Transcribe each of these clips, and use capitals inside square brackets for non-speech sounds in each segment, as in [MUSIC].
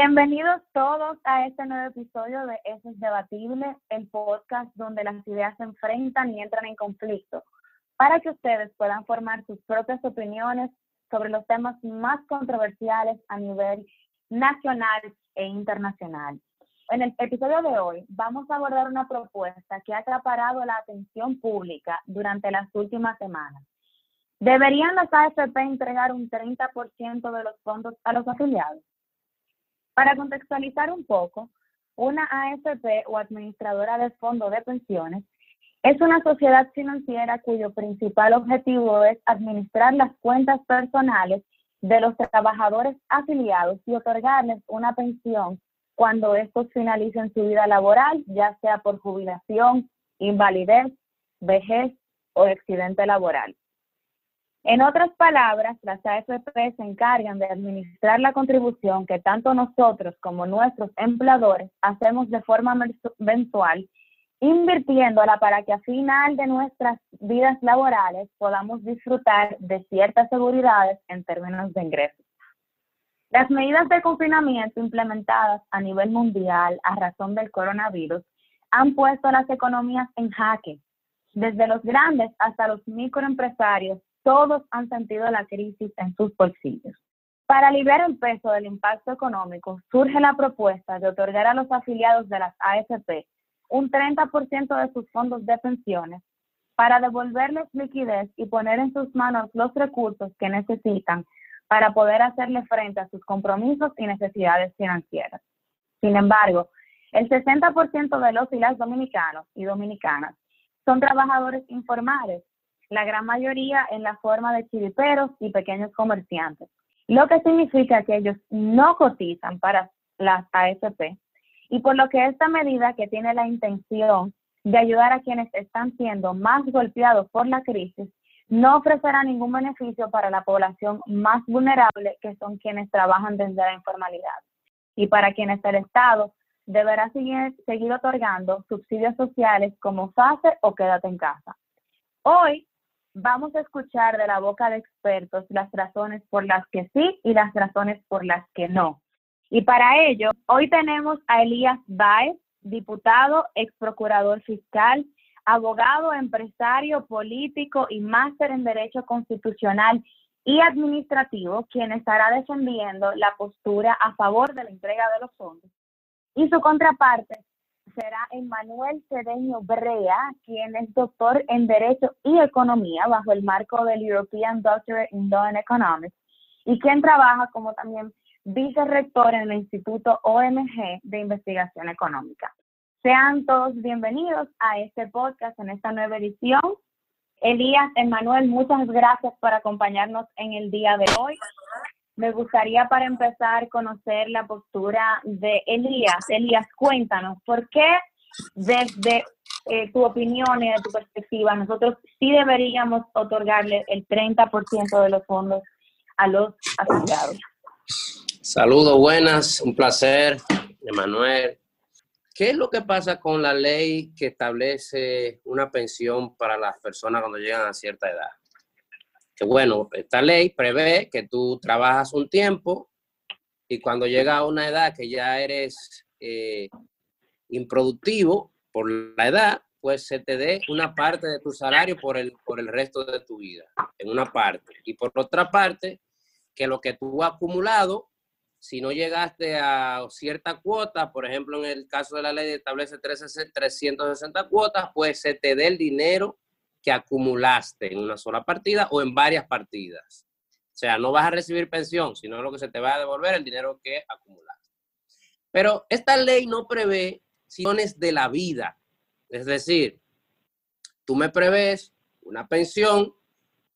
Bienvenidos todos a este nuevo episodio de Eso es Debatible, el podcast donde las ideas se enfrentan y entran en conflicto, para que ustedes puedan formar sus propias opiniones sobre los temas más controversiales a nivel nacional e internacional. En el episodio de hoy vamos a abordar una propuesta que ha acaparado la atención pública durante las últimas semanas. ¿Deberían las AFP entregar un 30% de los fondos a los afiliados? Para contextualizar un poco, una AFP o administradora de fondos de pensiones es una sociedad financiera cuyo principal objetivo es administrar las cuentas personales de los trabajadores afiliados y otorgarles una pensión cuando estos finalicen su vida laboral, ya sea por jubilación, invalidez, vejez o accidente laboral. En otras palabras, las AFP se encargan de administrar la contribución que tanto nosotros como nuestros empleadores hacemos de forma mensual, invirtiéndola para que a final de nuestras vidas laborales podamos disfrutar de ciertas seguridades en términos de ingresos. Las medidas de confinamiento implementadas a nivel mundial a razón del coronavirus han puesto las economías en jaque. Desde los grandes hasta los microempresarios todos han sentido la crisis en sus bolsillos. Para aliviar el peso del impacto económico, surge la propuesta de otorgar a los afiliados de las AFP un 30% de sus fondos de pensiones para devolverles liquidez y poner en sus manos los recursos que necesitan para poder hacerle frente a sus compromisos y necesidades financieras. Sin embargo, el 60% de los y las dominicanos y dominicanas son trabajadores informales la gran mayoría en la forma de chiriperos y pequeños comerciantes, lo que significa que ellos no cotizan para las AFP y por lo que esta medida que tiene la intención de ayudar a quienes están siendo más golpeados por la crisis, no ofrecerá ningún beneficio para la población más vulnerable, que son quienes trabajan desde la informalidad, y para quienes el Estado deberá seguir, seguir otorgando subsidios sociales como FASE o Quédate en casa. Hoy vamos a escuchar de la boca de expertos las razones por las que sí y las razones por las que no. Y para ello, hoy tenemos a Elías Baez, diputado, ex procurador fiscal, abogado, empresario, político y máster en Derecho Constitucional y Administrativo, quien estará defendiendo la postura a favor de la entrega de los fondos. Y su contraparte, será Emmanuel Cedeño Brea, quien es doctor en Derecho y Economía bajo el marco del European Doctorate in Law and Economics y quien trabaja como también vicerrector en el Instituto OMG de Investigación Económica. Sean todos bienvenidos a este podcast en esta nueva edición. Elías, Emmanuel, muchas gracias por acompañarnos en el día de hoy. Me gustaría para empezar conocer la postura de Elías. Elías, cuéntanos, ¿por qué desde eh, tu opinión y de tu perspectiva nosotros sí deberíamos otorgarle el 30% de los fondos a los afiliados? Saludos, buenas, un placer, Emanuel. ¿Qué es lo que pasa con la ley que establece una pensión para las personas cuando llegan a cierta edad? Que bueno, esta ley prevé que tú trabajas un tiempo y cuando llega a una edad que ya eres eh, improductivo por la edad, pues se te dé una parte de tu salario por el, por el resto de tu vida, en una parte. Y por otra parte, que lo que tú has acumulado, si no llegaste a cierta cuota, por ejemplo, en el caso de la ley establece 360 cuotas, pues se te dé el dinero que acumulaste en una sola partida o en varias partidas. O sea, no vas a recibir pensión, sino lo que se te va a devolver el dinero que acumulaste. Pero esta ley no prevé situaciones de la vida. Es decir, tú me prevés una pensión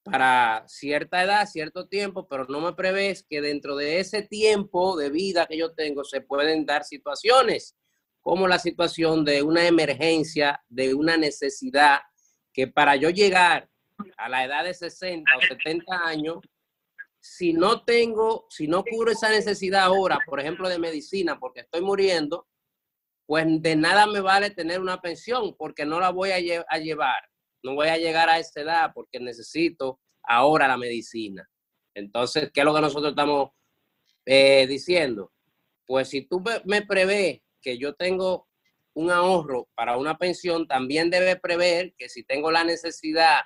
para cierta edad, cierto tiempo, pero no me prevés que dentro de ese tiempo de vida que yo tengo se pueden dar situaciones como la situación de una emergencia, de una necesidad que para yo llegar a la edad de 60 o 70 años, si no tengo, si no cubro esa necesidad ahora, por ejemplo, de medicina, porque estoy muriendo, pues de nada me vale tener una pensión porque no la voy a, llevar. No voy a llegar a esa edad porque necesito ahora la medicina. Entonces, ¿qué es lo que nosotros estamos eh, diciendo? Pues si tú me prevés que yo tengo un ahorro para una pensión, también debe prever que si tengo la necesidad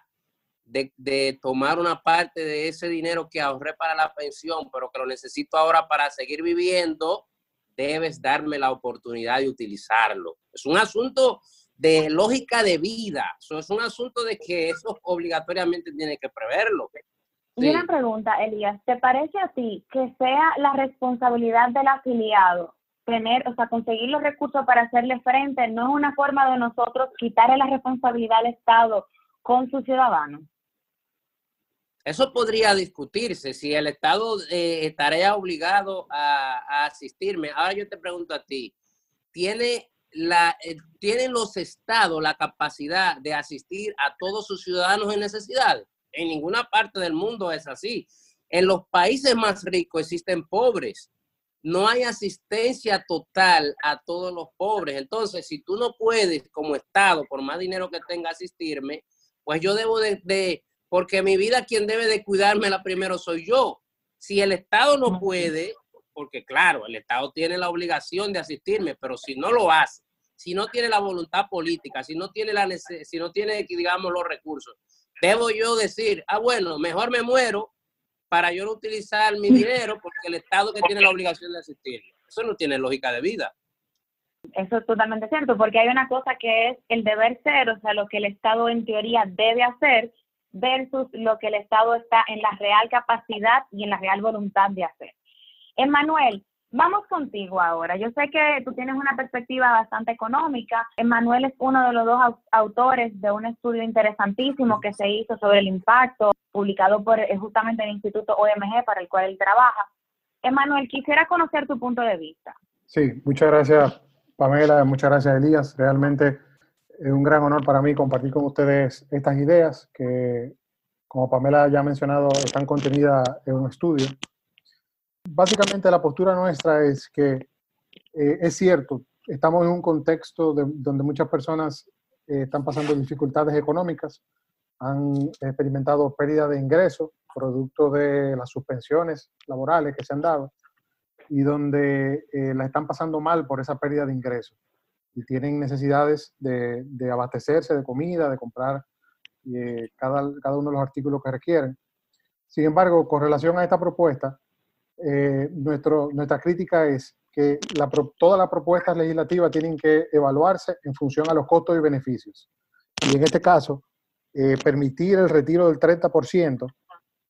de, tomar una parte de ese dinero que ahorré para la pensión, pero que lo necesito ahora para seguir viviendo, debes darme la oportunidad de utilizarlo. Es un asunto de lógica de vida, eso es un asunto de que eso obligatoriamente tiene que preverlo. Y una pregunta, Elías, ¿te parece a ti que sea la responsabilidad del afiliado tener, o sea, conseguir los recursos para hacerle frente, no es una forma de nosotros quitarle la responsabilidad al Estado con sus ciudadanos? Eso podría discutirse, si el Estado eh, estaría obligado a, asistirme. Ahora yo te pregunto a ti, ¿tiene la, eh, ¿tienen los estados la capacidad de asistir a todos sus ciudadanos en necesidad? En ninguna parte del mundo es así. En los países más ricos existen pobres no hay asistencia total a todos los pobres. Entonces, si tú no puedes como Estado, por más dinero que tenga, asistirme, pues yo debo de, porque mi vida quien debe de cuidármela primero soy yo. Si el Estado no puede, porque claro, el Estado tiene la obligación de asistirme, pero si no lo hace, si no tiene la voluntad política, si no tiene la si no tiene digamos los recursos, debo yo decir, ah bueno, mejor me muero para yo no utilizar mi dinero porque el Estado que tiene la obligación de asistir. Eso no tiene lógica de vida. Eso es totalmente cierto, porque hay una cosa que es el deber ser, o sea, lo que el Estado en teoría debe hacer versus lo que el Estado está en la real capacidad y en la real voluntad de hacer. Emanuel, Vamos contigo ahora. Yo sé que tú tienes una perspectiva bastante económica. Emanuel es uno de los dos autores de un estudio interesantísimo que se hizo sobre el impacto, publicado por eh, justamente el Instituto OMG para el cual él trabaja. Emanuel, quisiera conocer tu punto de vista. Sí, muchas gracias Pamela, muchas gracias Elías. Realmente es un gran honor para mí compartir con ustedes estas ideas que, como Pamela ya ha mencionado, están contenidas en un estudio básicamente la postura nuestra es que eh, es cierto, estamos en un contexto donde muchas personas eh, están pasando dificultades económicas, han experimentado pérdida de ingresos producto de las suspensiones laborales que se han dado y donde eh, la están pasando mal por esa pérdida de ingresos y tienen necesidades de, de abastecerse de comida, de comprar cada, cada uno de los artículos que requieren. Sin embargo, con relación a esta propuesta, eh, nuestro, nuestra crítica es que la, todas las propuestas legislativas tienen que evaluarse en función a los costos y beneficios. Y en este caso, eh, permitir el retiro del 30%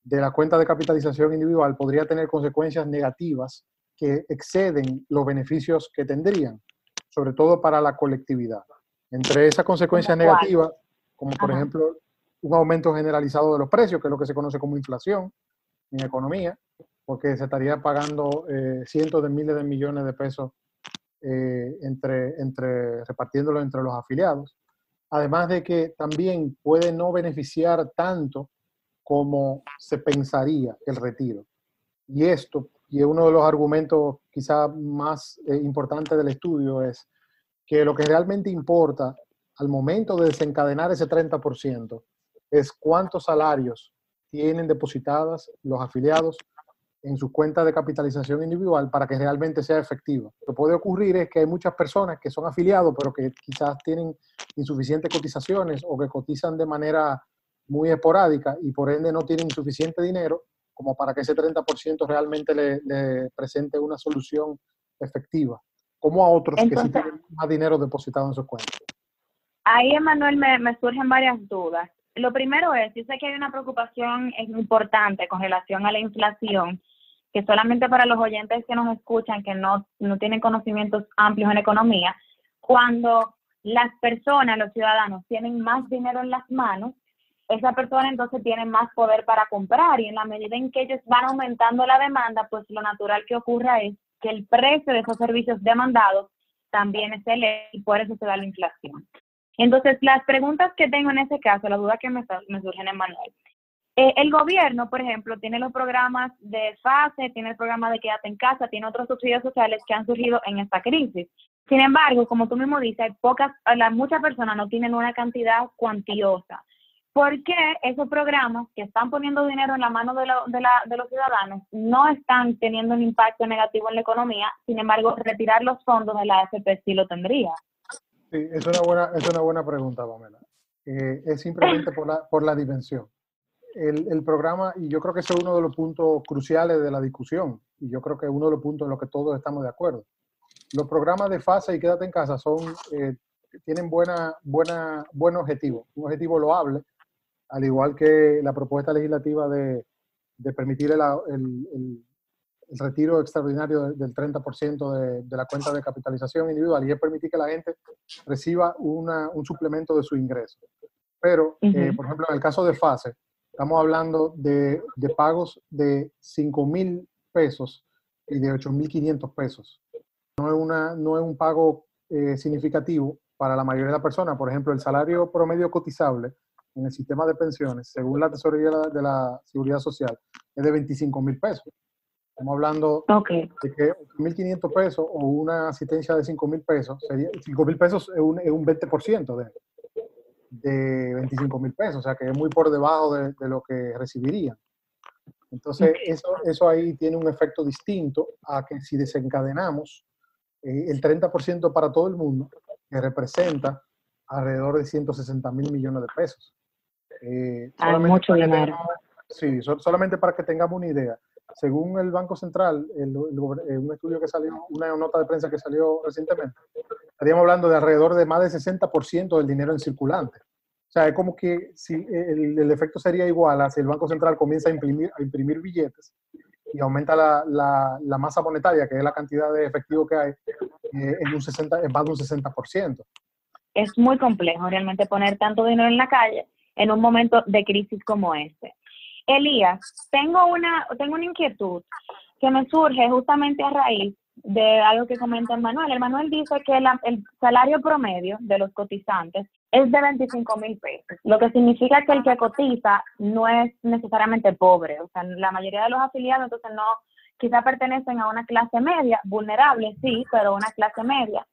de la cuenta de capitalización individual podría tener consecuencias negativas que exceden los beneficios que tendrían, sobre todo para la colectividad. Entre esas consecuencias negativas, como por ejemplo un aumento generalizado de los precios, que es lo que se conoce como inflación en economía, porque se estaría pagando eh, cientos de miles de millones de pesos eh, entre, entre, repartiéndolo entre los afiliados. Además de que también puede no beneficiar tanto como se pensaría el retiro. Y esto, y uno de los argumentos quizá más eh, importantes del estudio es que lo que realmente importa al momento de desencadenar ese 30% es cuántos salarios tienen depositadas los afiliados en su cuenta de capitalización individual para que realmente sea efectiva. Lo que puede ocurrir es que hay muchas personas que son afiliados, pero que quizás tienen insuficientes cotizaciones o que cotizan de manera muy esporádica y por ende no tienen suficiente dinero como para que ese 30% realmente le, presente una solución efectiva, como a otros que sí tienen más dinero depositado en sus cuentas. Ahí, Emanuel, me, me surgen varias dudas. Lo primero es, yo sé que hay una preocupación importante con relación a la inflación que solamente para los oyentes que nos escuchan, que no, no tienen conocimientos amplios en economía, cuando las personas, los ciudadanos, tienen más dinero en las manos, esa persona entonces tiene más poder para comprar y en la medida en que ellos van aumentando la demanda, pues lo natural que ocurra es que el precio de esos servicios demandados también es elevado y por eso se da la inflación. Entonces, las preguntas que tengo en ese caso, la duda que me, me surgen en Manuel, eh, el gobierno, por ejemplo, tiene los programas de FASE, tiene el programa de Quédate en Casa, tiene otros subsidios sociales que han surgido en esta crisis. Sin embargo, como tú mismo dices, pocas, muchas personas no tienen una cantidad cuantiosa ¿por qué esos programas que están poniendo dinero en la mano de, de, los ciudadanos no están teniendo un impacto negativo en la economía? Sin embargo, retirar los fondos de la AFP sí lo tendría. Sí, es una buena, es una buena pregunta, Pamela. Eh, es simplemente [LAUGHS] por la, por la dimensión. El, el, programa, y yo creo que ese es uno de los puntos cruciales de la discusión, y yo creo que es uno de los puntos en los que todos estamos de acuerdo. Los programas de fase y quédate en casa son, eh, tienen buena, buena, buen objetivo, un objetivo loable, al igual que la propuesta legislativa de, de permitir el, el, el, retiro extraordinario del 30% de, de, la cuenta de capitalización individual y es permitir que la gente reciba una, un suplemento de su ingreso. Pero, eh, por ejemplo, en el caso de FASE, estamos hablando de, de pagos de 5 mil pesos y de 8.500 pesos. No es, una, no es un pago eh, significativo para la mayoría de las personas. Por ejemplo, el salario promedio cotizable en el sistema de pensiones, según la tesorería de la Seguridad Social, es de 25 mil pesos. Estamos hablando de que 8.500 pesos o una asistencia de 5 mil pesos, sería, 5 mil pesos es un, es un 20% de, de 25 mil pesos, o sea que es muy por debajo de, de lo que recibirían. Entonces, eso, eso ahí tiene un efecto distinto a que si desencadenamos eh, el 30% para todo el mundo, que representa alrededor de 160 mil millones de pesos. Eh, Hay mucho dinero. sí, solamente para que tengamos una idea. Según el Banco Central, eh, un estudio que salió, una nota de prensa que salió recientemente, estaríamos hablando de alrededor de más del 60% del dinero en circulante. O sea, es como que si el, el, efecto sería igual a si el Banco Central comienza a imprimir, a imprimir billetes y aumenta la, masa monetaria, que es la cantidad de efectivo que hay, eh, en, un 60, en más de un 60%. Es muy complejo realmente poner tanto dinero en la calle en un momento de crisis como este. Elías, tengo una, tengo una inquietud que me surge justamente a raíz de algo que comenta el Manuel. El Manuel dice que el salario promedio de los cotizantes es de 25 mil pesos, lo que significa que el que cotiza no es necesariamente pobre, o sea, la mayoría de los afiliados entonces no, quizá pertenecen a una clase media, vulnerable, sí, pero una clase media.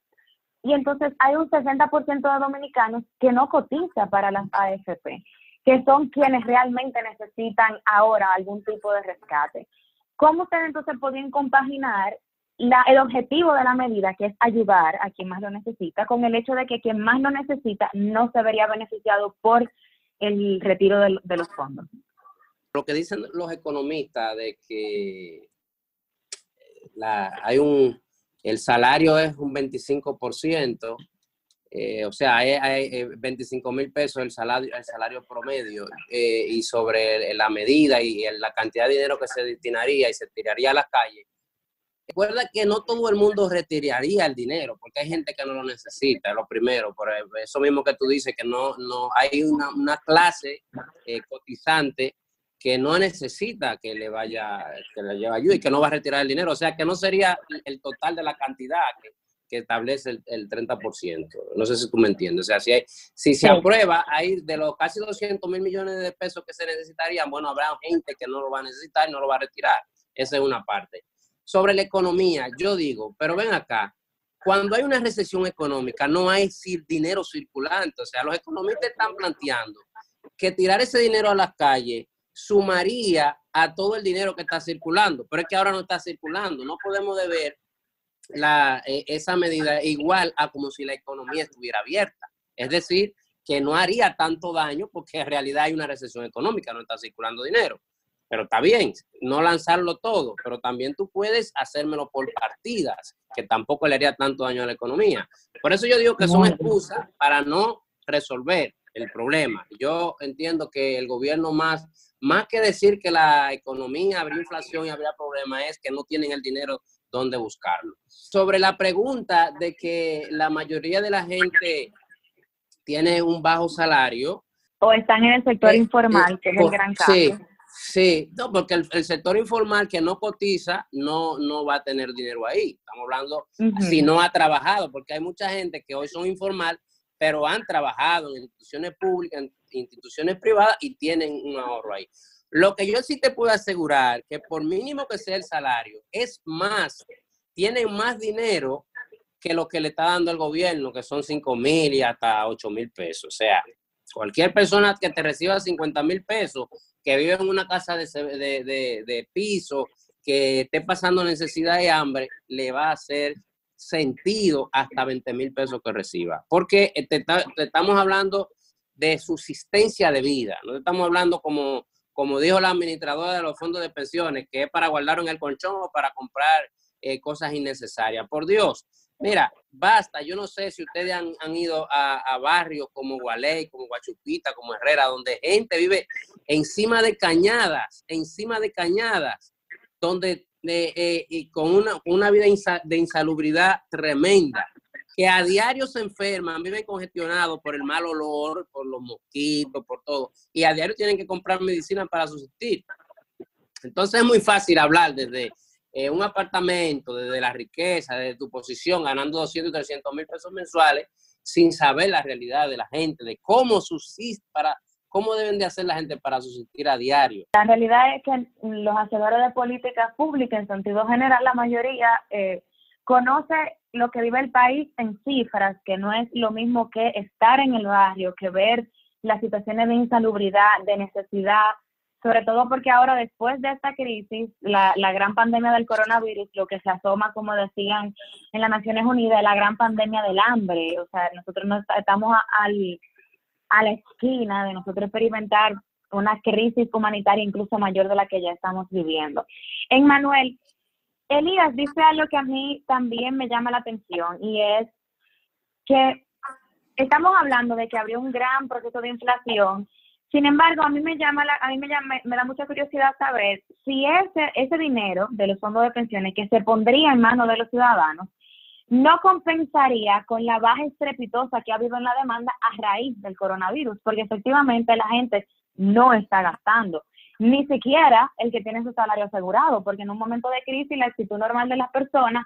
Y entonces hay un 60% de dominicanos que no cotiza para las AFP, que son quienes realmente necesitan ahora algún tipo de rescate. ¿Cómo ustedes entonces pueden compaginar la, el objetivo de la medida, que es ayudar a quien más lo necesita, con el hecho de que quien más lo necesita no se vería beneficiado por el retiro de, de los fondos. Lo que dicen los economistas de que la, hay un, el salario es un 25%, eh, o sea, hay, hay 25 mil pesos el salario, el salario promedio, eh, y sobre la medida y la cantidad de dinero que se destinaría y se tiraría a las calles, Recuerda que no todo el mundo retiraría el dinero, porque hay gente que no lo necesita, lo primero, por eso mismo que tú dices, que no, no hay una, una clase eh, cotizante que no necesita que le vaya, que le lleve ayuda y que no va a retirar el dinero, o sea que no sería el total de la cantidad que, que establece el, el, 30%. No sé si tú me entiendes. O sea, si, hay, si se aprueba, ahí de los casi 200 mil millones de pesos que se necesitarían, bueno, habrá gente que no lo va a necesitar y no lo va a retirar. Esa es una parte sobre la economía, yo digo, pero ven acá, cuando hay una recesión económica no hay dinero circulante, o sea, los economistas están planteando que tirar ese dinero a las calles sumaría a todo el dinero que está circulando, pero es que ahora no está circulando, no podemos deber la, eh, esa medida igual a como si la economía estuviera abierta, es decir, que no haría tanto daño porque en realidad hay una recesión económica, no está circulando dinero. Pero está bien, no lanzarlo todo, pero también tú puedes hacérmelo por partidas, que tampoco le haría tanto daño a la economía. Por eso yo digo que son excusas para no resolver el problema. Yo entiendo que el gobierno más, más que decir que la economía habría inflación y habría problemas, es que no tienen el dinero donde buscarlo. Sobre la pregunta de que la mayoría de la gente tiene un bajo salario. O están en el sector eh, informal, que es el gran caso. Sí, Sí, no, porque el, sector informal que no cotiza no, no va a tener dinero ahí. Estamos hablando si no ha trabajado, porque hay mucha gente que hoy son informal, pero han trabajado en instituciones públicas, en instituciones privadas y tienen un ahorro ahí. Lo que yo sí te puedo asegurar, que por mínimo que sea el salario, es más, tienen más dinero que lo que le está dando el gobierno, que son 5 mil y hasta 8 mil pesos. O sea, Cualquier persona que te reciba 50 mil pesos, que vive en una casa de, de, de, piso, que esté pasando necesidad y hambre, le va a hacer sentido hasta 20 mil pesos que reciba. Porque te, estamos hablando de subsistencia de vida, no estamos hablando como, como dijo la administradora de los fondos de pensiones, que es para guardar en el colchón o para comprar eh, cosas innecesarias. Por Dios, mira, basta. Yo no sé si ustedes han, ido a, barrios como Gualey, como Guachupita, como Herrera, donde gente vive encima de cañadas, encima de cañadas, donde eh, eh, y con una, una vida de insalubridad tremenda, que a diario se enferman, viven congestionados por el mal olor, por los mosquitos, por todo, y a diario tienen que comprar medicina para subsistir. Entonces es muy fácil hablar desde eh, un apartamento, desde la riqueza, desde tu posición, ganando 200 y 300 mil pesos mensuales, sin saber la realidad de la gente, de cómo subsiste, para, cómo deben de hacer la gente para subsistir a diario. La realidad es que los hacedores de políticas públicas, en sentido general, la mayoría eh, conoce lo que vive el país en cifras, que no es lo mismo que estar en el barrio, que ver las situaciones de insalubridad, de necesidad, sobre todo porque ahora después de esta crisis, la, la gran pandemia del coronavirus, lo que se asoma, como decían en las Naciones Unidas, la gran pandemia del hambre. O sea, nosotros no estamos al, a la esquina de nosotros experimentar una crisis humanitaria incluso mayor de la que ya estamos viviendo. En Manuel, Elías dice algo que a mí también me llama la atención y es que estamos hablando de que habría un gran proceso de inflación. Sin embargo, a mí me llama, a mí me, llama, me da mucha curiosidad saber si ese, ese dinero de los fondos de pensiones que se pondría en manos de los ciudadanos no compensaría con la baja estrepitosa que ha habido en la demanda a raíz del coronavirus, porque efectivamente la gente no está gastando, ni siquiera el que tiene su salario asegurado, porque en un momento de crisis la actitud normal de las personas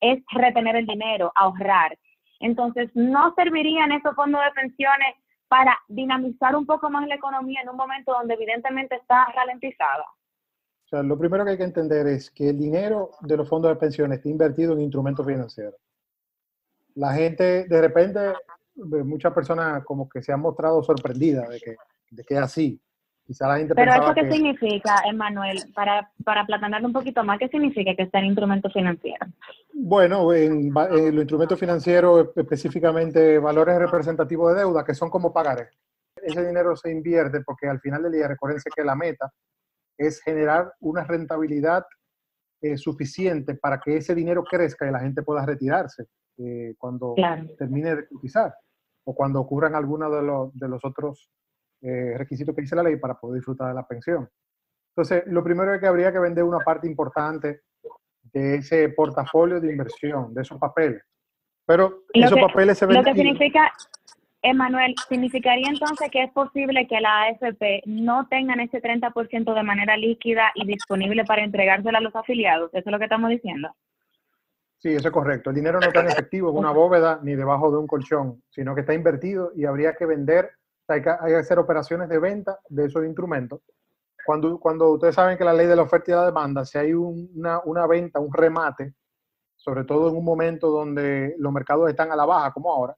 es retener el dinero, ahorrar. Entonces, no servirían esos fondos de pensiones para dinamizar un poco más la economía en un momento donde evidentemente está ralentizada? O sea, lo primero que hay que entender es que el dinero de los fondos de pensiones está invertido en instrumentos financieros. La gente, de repente, muchas personas como que se han mostrado sorprendidas de que, de que es así. Pero eso qué significa, Emanuel, para, para platanar un poquito más, ¿qué significa que está en instrumentos financieros? Bueno, en, los instrumentos financieros, específicamente valores representativos de deuda, que son como pagares. Ese dinero se invierte porque al final del día, recuérdense que la meta es generar una rentabilidad eh, suficiente para que ese dinero crezca y la gente pueda retirarse eh, cuando termine de cotizar o cuando ocurran algunos de los, de los otros eh, requisitos que dice la ley para poder disfrutar de la pensión. Entonces, lo primero es que habría que vender una parte importante de ese portafolio de inversión, de esos papeles. Pero esos papeles se venden. Lo que significa, Emanuel, significaría entonces que es posible que la AFP no tengan ese 30% de manera líquida y disponible para entregárselo a los afiliados. ¿Eso es lo que estamos diciendo? Sí, eso es correcto. El dinero no está en efectivo en una bóveda ni debajo de un colchón, sino que está invertido y habría que vender hay que, hacer operaciones de venta de esos instrumentos. Cuando, cuando ustedes saben que la ley de la oferta y la demanda, si hay una, una venta, un remate, sobre todo en un momento donde los mercados están a la baja, como ahora,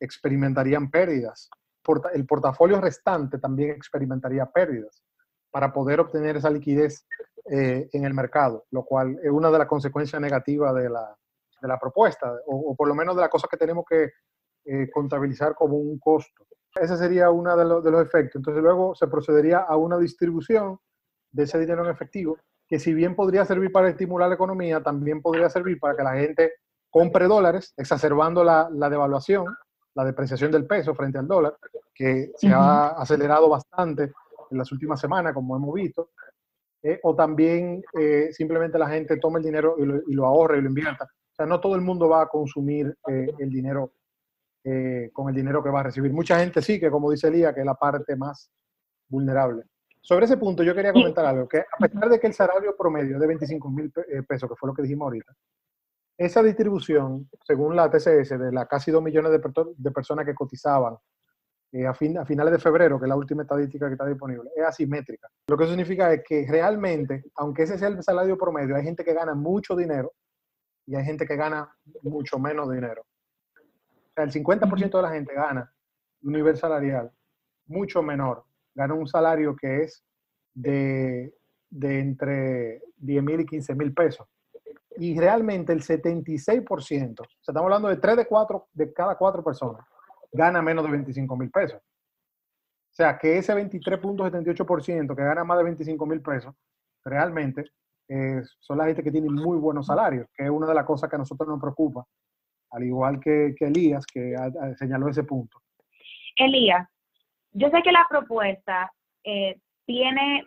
experimentarían pérdidas. El portafolio restante también experimentaría pérdidas para poder obtener esa liquidez eh, en el mercado, lo cual es una de las consecuencias negativas de la, de la propuesta, o, por lo menos de las cosas que tenemos que eh, contabilizar como un costo. Ese sería uno de, los, de los efectos. Entonces luego se procedería a una distribución de ese dinero en efectivo, que si bien podría servir para estimular la economía, también podría servir para que la gente compre dólares, exacerbando la, la devaluación, la depreciación del peso frente al dólar, que se ha acelerado bastante en las últimas semanas, como hemos visto, eh, o también eh, simplemente la gente toma el dinero y lo, y lo, ahorra y lo invierta. O sea, no todo el mundo va a consumir eh, el dinero eh, con el dinero que va a recibir. Mucha gente sí, que como dice Elía, que es la parte más vulnerable. Sobre ese punto yo quería comentar algo, que a pesar de que el salario promedio es de 25 mil eh, pesos, que fue lo que dijimos ahorita, esa distribución, según la TCS, de las casi 2 millones de, personas que cotizaban eh, a, fin, a, finales de febrero, que es la última estadística que está disponible, es asimétrica. Lo que eso significa es que realmente, aunque ese sea el salario promedio, hay gente que gana mucho dinero y hay gente que gana mucho menos dinero. O sea, el 50% de la gente gana un nivel salarial mucho menor gana un salario que es de, de entre 10 mil y 15 mil pesos. Y realmente el 76%, o sea, estamos hablando de 3 de 4 de cada 4 personas, gana menos de 25 mil pesos. O sea, que ese 23.78% que gana más de 25 mil pesos, realmente eh, son la gente que tiene muy buenos salarios, que es una de las cosas que a nosotros nos preocupa, al igual que, Elías, que señaló ese punto. Elías, yo sé que la propuesta eh, tiene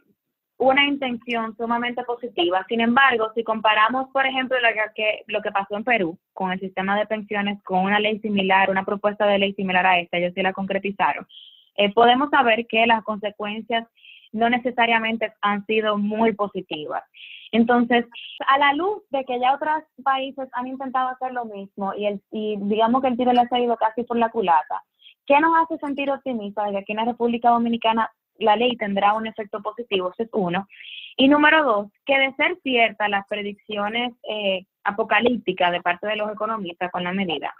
una intención sumamente positiva. Sin embargo, si comparamos, por ejemplo, lo que, lo que pasó en Perú con el sistema de pensiones, con una ley similar, una propuesta de ley similar a esta, ellos sí la concretizaron, eh, podemos saber que las consecuencias no necesariamente han sido muy positivas. Entonces, a la luz de que ya otros países han intentado hacer lo mismo y, el, y digamos que el tiro le ha salido casi por la culata, ¿qué nos hace sentir optimistas de que aquí en la República Dominicana la ley tendrá un efecto positivo? Eso es uno. Y número dos, que de ser ciertas las predicciones eh, apocalípticas de parte de los economistas con la medida,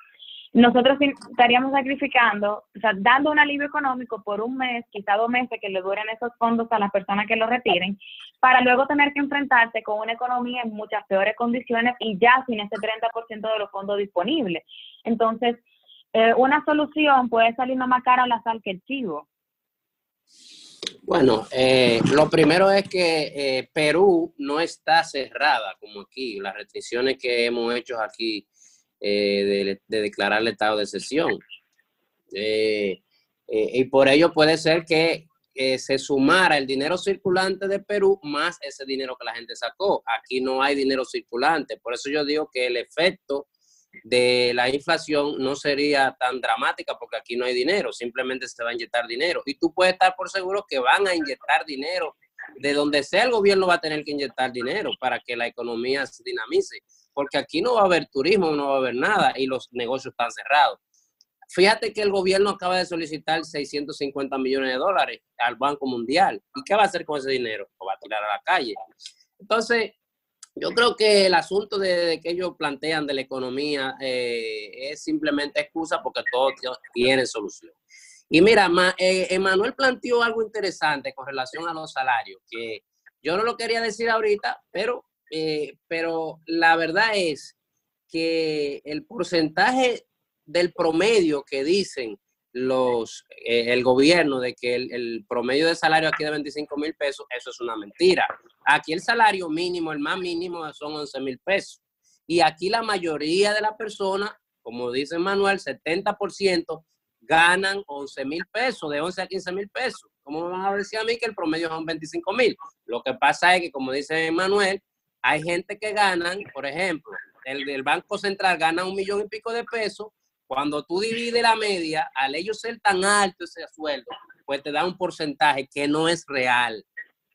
nosotros estaríamos sacrificando, o sea, dando un alivio económico por un mes, quizá dos meses que le duren esos fondos a las personas que lo retiren, para luego tener que enfrentarse con una economía en muchas peores condiciones y ya sin ese 30% de los fondos disponibles. Entonces, eh, una solución puede salir más cara la sal que el chivo. Bueno, eh, lo primero es que eh, Perú no está cerrada como aquí. Las restricciones que hemos hecho aquí eh, de, declarar el estado de sesión. Eh, eh, y por ello puede ser que se sumara el dinero circulante de Perú más ese dinero que la gente sacó. Aquí no hay dinero circulante. Por eso yo digo que el efecto de la inflación no sería tan dramática porque aquí no hay dinero, simplemente se va a inyectar dinero. Y tú puedes estar por seguro que van a inyectar dinero. De donde sea el gobierno va a tener que inyectar dinero para que la economía se dinamice porque aquí no va a haber turismo, no va a haber nada y los negocios están cerrados. Fíjate que el gobierno acaba de solicitar 650 millones de dólares al Banco Mundial. ¿Y qué va a hacer con ese dinero? Lo va a tirar a la calle. Entonces, yo creo que el asunto de, que ellos plantean de la economía eh, es simplemente excusa porque todo tiene solución. Y mira, eh, Emanuel planteó algo interesante con relación a los salarios, que yo no lo quería decir ahorita, pero eh, pero la verdad es que el porcentaje del promedio que dicen los eh, el gobierno de que el, promedio de salario aquí de 25 mil pesos, eso es una mentira. Aquí el salario mínimo, el más mínimo son 11 mil pesos. Y aquí la mayoría de las personas, como dice Manuel, 70% ganan 11 mil pesos, de 11 a 15 mil pesos. ¿Cómo me van a decir a mí que el promedio son 25 mil? Lo que pasa es que, como dice Manuel, hay gente que ganan, por ejemplo, el del Banco Central gana un millón y pico de pesos. Cuando tú divides la media, al ellos ser tan alto ese sueldo, pues te da un porcentaje que no es real,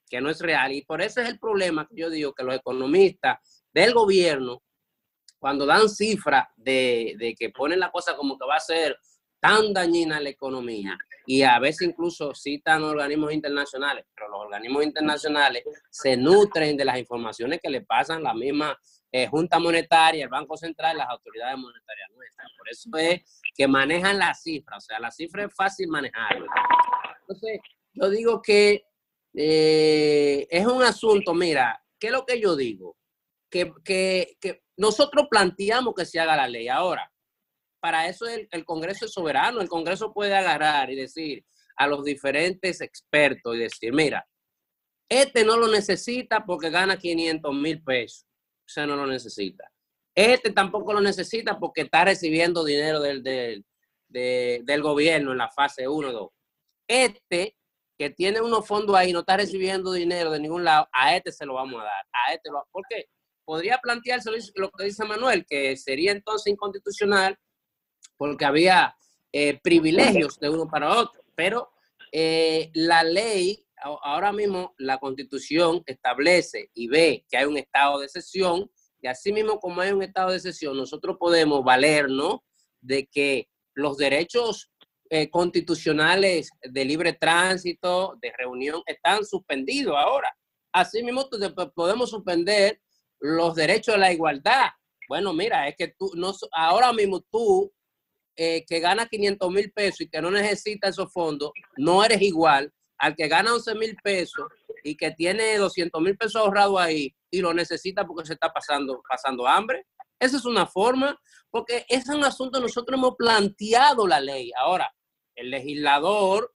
que no es real. Y por eso es el problema que yo digo que los economistas del gobierno, cuando dan cifras de, de que ponen la cosa como que va a ser tan dañina la economía y a veces incluso citan organismos internacionales, pero los organismos internacionales se nutren de las informaciones que le pasan la misma eh, Junta Monetaria, el Banco Central, las autoridades monetarias nuestras. Por eso es que manejan las cifras, o sea, la cifra es fácil manejarla. Entonces, yo digo que eh, es un asunto, mira, ¿qué es lo que yo digo? Que, que, que nosotros planteamos que se haga la ley. Ahora, para eso el, Congreso es soberano. El Congreso puede agarrar y decir a los diferentes expertos y decir, mira, este no lo necesita porque gana 500 mil pesos. O sea, no lo necesita. Este tampoco lo necesita porque está recibiendo dinero del, del, del gobierno en la fase 1 2. Este que tiene unos fondos ahí, no está recibiendo dinero de ningún lado, a este se lo vamos a dar. A este lo, ¿Por qué? Podría plantearse lo que dice Manuel, que sería entonces inconstitucional porque había eh, privilegios de uno para otro, pero eh, la ley, ahora mismo la constitución establece y ve que hay un estado de sesión, y así mismo como hay un estado de sesión, nosotros podemos valernos de que los derechos eh, constitucionales de libre tránsito, de reunión, están suspendidos ahora. Así mismo podemos suspender los derechos de la igualdad. Bueno, mira, es que tú, no, ahora mismo tú eh, que gana 500 mil pesos y que no necesita esos fondos, no eres igual al que gana 11 mil pesos y que tiene 200 mil pesos ahorrados ahí y lo necesita porque se está pasando, pasando hambre. Esa es una forma, porque es un asunto, nosotros hemos planteado la ley. Ahora, el legislador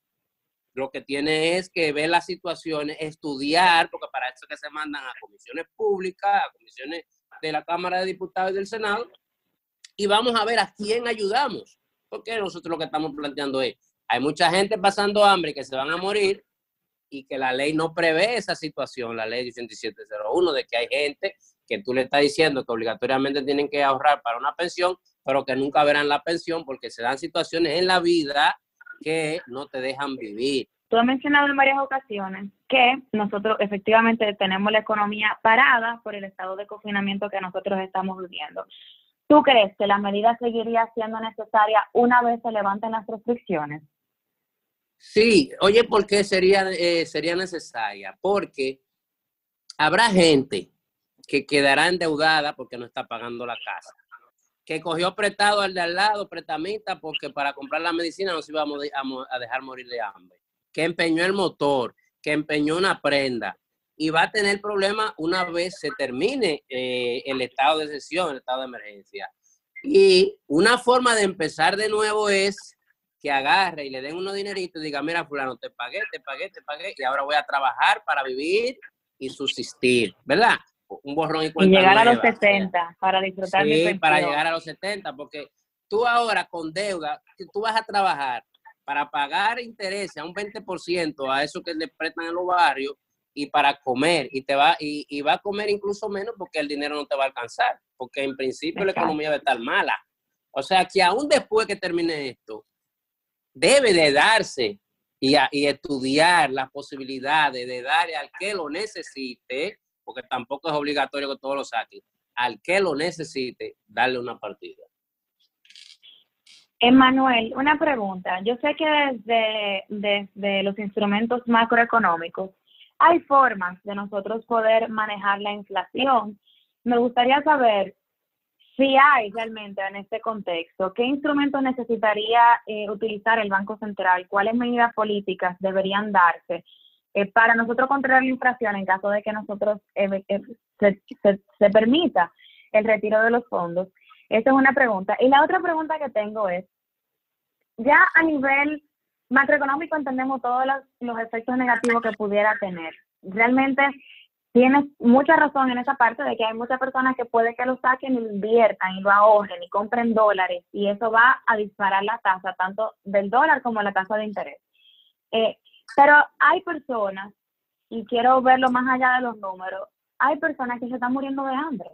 lo que tiene es que ver las situaciones, estudiar, porque para eso que se mandan a comisiones públicas, a comisiones de la Cámara de Diputados y del Senado, y vamos a ver a quién ayudamos. Porque nosotros lo que estamos planteando es, hay mucha gente pasando hambre que se van a morir y que la ley no prevé esa situación, la ley 8701, de que hay gente que tú le estás diciendo que obligatoriamente tienen que ahorrar para una pensión, pero que nunca verán la pensión porque se dan situaciones en la vida que no te dejan vivir. Tú has mencionado en varias ocasiones que nosotros efectivamente tenemos la economía parada por el estado de confinamiento que nosotros estamos viviendo. ¿Tú crees que la medida seguiría siendo necesaria una vez se levanten las restricciones? Sí, oye, ¿por qué sería, eh, sería necesaria? Porque habrá gente que quedará endeudada porque no está pagando la casa, que cogió prestado al de al lado, prestamista, porque para comprar la medicina no se iba a dejar morir de hambre, que empeñó el motor, que empeñó una prenda, y va a tener problemas una vez se termine eh, el estado de sesión, el estado de emergencia. Y una forma de empezar de nuevo es que agarre y le den unos dineritos y diga, mira, fulano, te pagué, te pagué, te pagué, y ahora voy a trabajar para vivir y subsistir, ¿verdad? Un borrón y cuenta Y llegar a los 70 para disfrutar sí, para llegar a los 70, porque tú ahora con deuda, tú vas a trabajar para pagar intereses a un 20% a eso que le prestan en los barrios, y para comer y te va y, y, va a comer incluso menos porque el dinero no te va a alcanzar, porque en principio la economía va a estar mala. O sea que aún después que termine esto, debe de darse y, y estudiar las posibilidades de darle al que lo necesite, porque tampoco es obligatorio que todos lo saquen, al que lo necesite, darle una partida. Emanuel, una pregunta. Yo sé que desde, desde los instrumentos macroeconómicos hay formas de nosotros poder manejar la inflación. Me gustaría saber si hay realmente en este contexto, qué instrumentos necesitaría eh, utilizar el Banco Central, cuáles medidas políticas deberían darse eh, para nosotros controlar la inflación en caso de que nosotros eh, se, se permita el retiro de los fondos. Esa es una pregunta. Y la otra pregunta que tengo es, ya a nivel macroeconómico entendemos todos los, efectos negativos que pudiera tener. Realmente tienes mucha razón en esa parte de que hay muchas personas que puede que lo saquen inviertan y lo ahorren y compren dólares y eso va a disparar la tasa tanto del dólar como la tasa de interés. Eh, pero hay personas, y quiero verlo más allá de los números, hay personas que se están muriendo de hambre,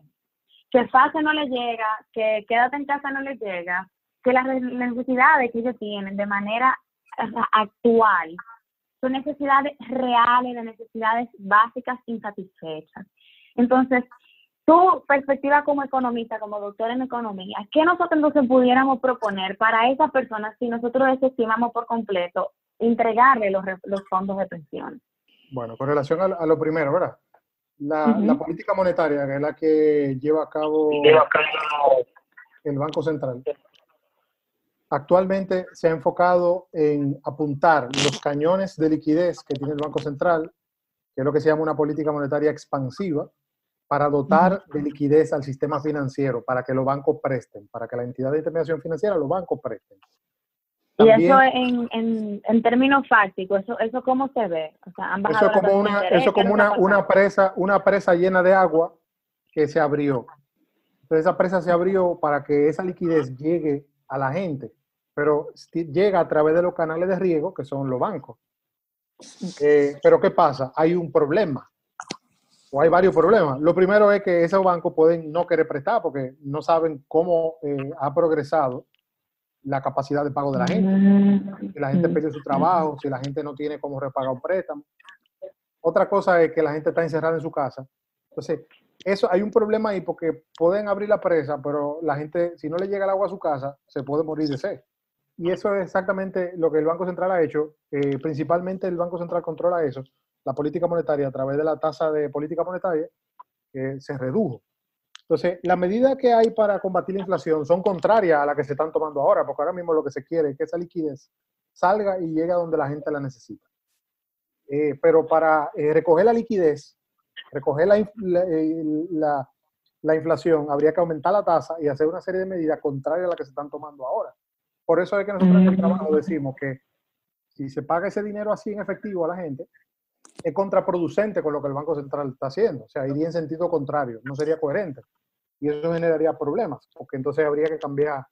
que fase no les llega, que quédate en casa no les llega, que las necesidades que ellos tienen de manera actual son necesidades reales, de necesidades básicas insatisfechas. Entonces, tu perspectiva como economista, como doctor en economía, ¿qué nosotros entonces pudiéramos proponer para esas personas si nosotros desestimamos por completo entregarle los, los fondos de pensión? Bueno, con relación a, lo primero, ¿verdad? La, la, política monetaria, que es la que lleva a cabo el Banco Central, Actualmente se ha enfocado en apuntar los cañones de liquidez que tiene el Banco Central, que es lo que se llama una política monetaria expansiva, para dotar de liquidez al sistema financiero, para que los bancos presten, para que la entidad de intermediación financiera, los bancos presten. y eso en, en, términos fácticos, ¿eso, ¿eso cómo se ve? eso es como, una, eso como una, una, presa, una presa llena de agua que se abrió. Entonces esa presa se abrió para que esa liquidez llegue a la gente pero llega a través de los canales de riego, que son los bancos. Eh, pero ¿qué pasa? Hay un problema, o hay varios problemas. Lo primero es que esos bancos pueden no querer prestar porque no saben cómo eh, ha progresado la capacidad de pago de la gente. Si la gente perdió su trabajo, si la gente no tiene cómo repagar un préstamo. Otra cosa es que la gente está encerrada en su casa. Entonces, eso hay un problema ahí porque pueden abrir la presa, pero la gente, si no le llega el agua a su casa, se puede morir de sed. Y eso es exactamente lo que el Banco Central ha hecho. Eh, principalmente el Banco Central controla eso, la política monetaria a través de la tasa de política monetaria, que se redujo. Entonces, las medidas que hay para combatir la inflación son contrarias a las que se están tomando ahora, porque ahora mismo lo que se quiere es que esa liquidez salga y llegue a donde la gente la necesita. Eh, pero para eh, recoger la liquidez, recoger la, la, la, inflación, habría que aumentar la tasa y hacer una serie de medidas contrarias a las que se están tomando ahora. Por eso es que nosotros en el trabajo decimos que si se paga ese dinero así en efectivo a la gente, es contraproducente con lo que el Banco Central está haciendo. O sea, iría en sentido contrario, no sería coherente y eso generaría problemas, porque entonces habría que cambiar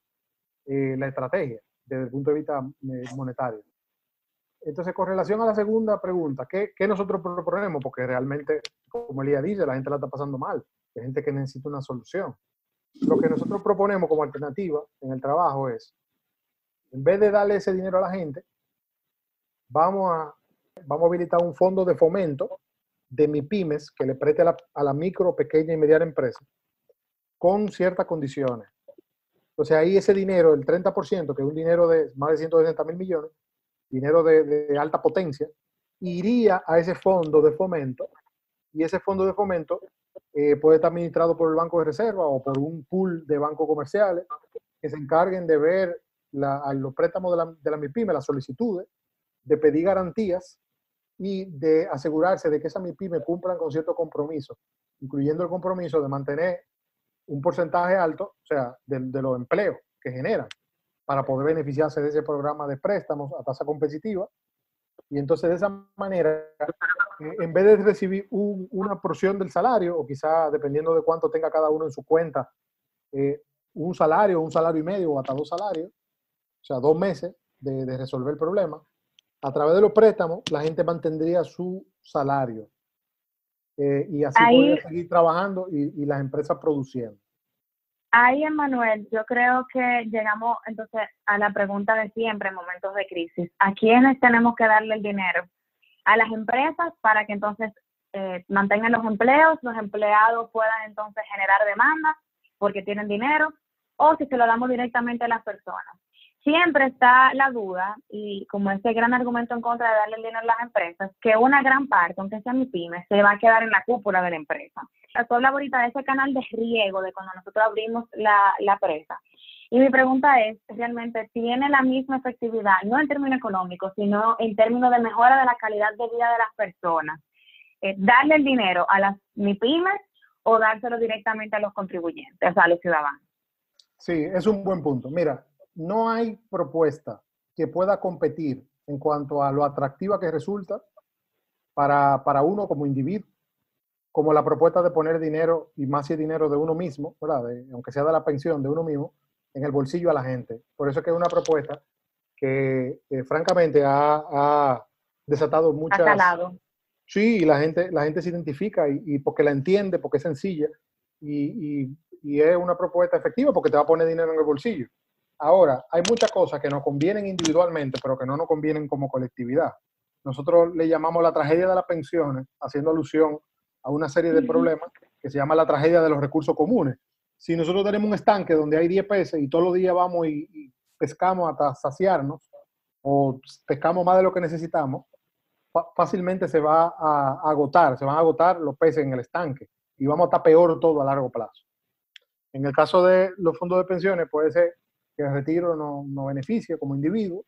eh, la estrategia desde el punto de vista eh, monetario. Entonces, con relación a la segunda pregunta, ¿qué, ¿qué, nosotros proponemos? Porque realmente, como Elías dice, la gente la está pasando mal, hay gente que necesita una solución. Lo que nosotros proponemos como alternativa en el trabajo es, en vez de darle ese dinero a la gente, vamos a, vamos a habilitar un fondo de fomento de MIPIMES que le preste a la, micro, pequeña y mediana empresa con ciertas condiciones. Entonces ahí ese dinero, el 30%, que es un dinero de más de 160 mil millones, dinero de, alta potencia, iría a ese fondo de fomento y ese fondo de fomento eh, puede estar administrado por el Banco de Reserva o por un pool de bancos comerciales que se encarguen de ver la, los préstamos de la, de la MIPYME, las solicitudes, de pedir garantías y de asegurarse de que esas MIPYME cumplan con ciertos compromisos, incluyendo el compromiso de mantener un porcentaje alto, o sea, de, los empleos que generan para poder beneficiarse de ese programa de préstamos a tasa competitiva. Y entonces de esa manera, en vez de recibir una porción del salario, o quizá dependiendo de cuánto tenga cada uno en su cuenta, eh, un salario, un salario y medio o hasta dos salarios, o sea, dos meses de, resolver el problema, a través de los préstamos, la gente mantendría su salario. Eh, y así podría seguir trabajando y, y, las empresas produciendo. Ahí, Emanuel, yo creo que llegamos entonces a la pregunta de siempre en momentos de crisis. ¿A quiénes tenemos que darle el dinero? A las empresas para que entonces eh, mantengan los empleos, los empleados puedan entonces generar demanda porque tienen dinero, o si se lo damos directamente a las personas siempre está la duda, y como ese gran argumento en contra de darle el dinero a las empresas, que una gran parte, aunque sea mi pyme, se va a quedar en la cúpula de la empresa. Tú hablabas ahorita de ese canal de riego de cuando nosotros abrimos la, la presa. Y mi pregunta es, ¿realmente tiene la misma efectividad, no en términos económicos, sino en términos de mejora de la calidad de vida de las personas? Eh, darle el dinero a las MIPIMES o dárselo directamente a los contribuyentes, a los ciudadanos. Sí, es un buen punto. Mira, no hay propuesta que pueda competir en cuanto a lo atractiva que resulta para, para uno como individuo, como la propuesta de poner dinero, y más si dinero de uno mismo, ¿verdad? aunque sea de la pensión de uno mismo, en el bolsillo a la gente. Por eso es que es una propuesta que, francamente ha, desatado muchas... Ha Sí, la gente, la gente se identifica y, porque la entiende, porque es sencilla y, y, y, es una propuesta efectiva porque te va a poner dinero en el bolsillo. Ahora, hay muchas cosas que nos convienen individualmente, pero que no nos convienen como colectividad. Nosotros le llamamos la tragedia de las pensiones, haciendo alusión a una serie de problemas que se llama la tragedia de los recursos comunes. Si nosotros tenemos un estanque donde hay 10 peces y todos los días vamos y, pescamos hasta saciarnos, o pescamos más de lo que necesitamos, fácilmente se va a agotar, se van a agotar los peces en el estanque y vamos a estar peor todo a largo plazo. En el caso de los fondos de pensiones puede ser que el retiro nos no beneficia como individuo,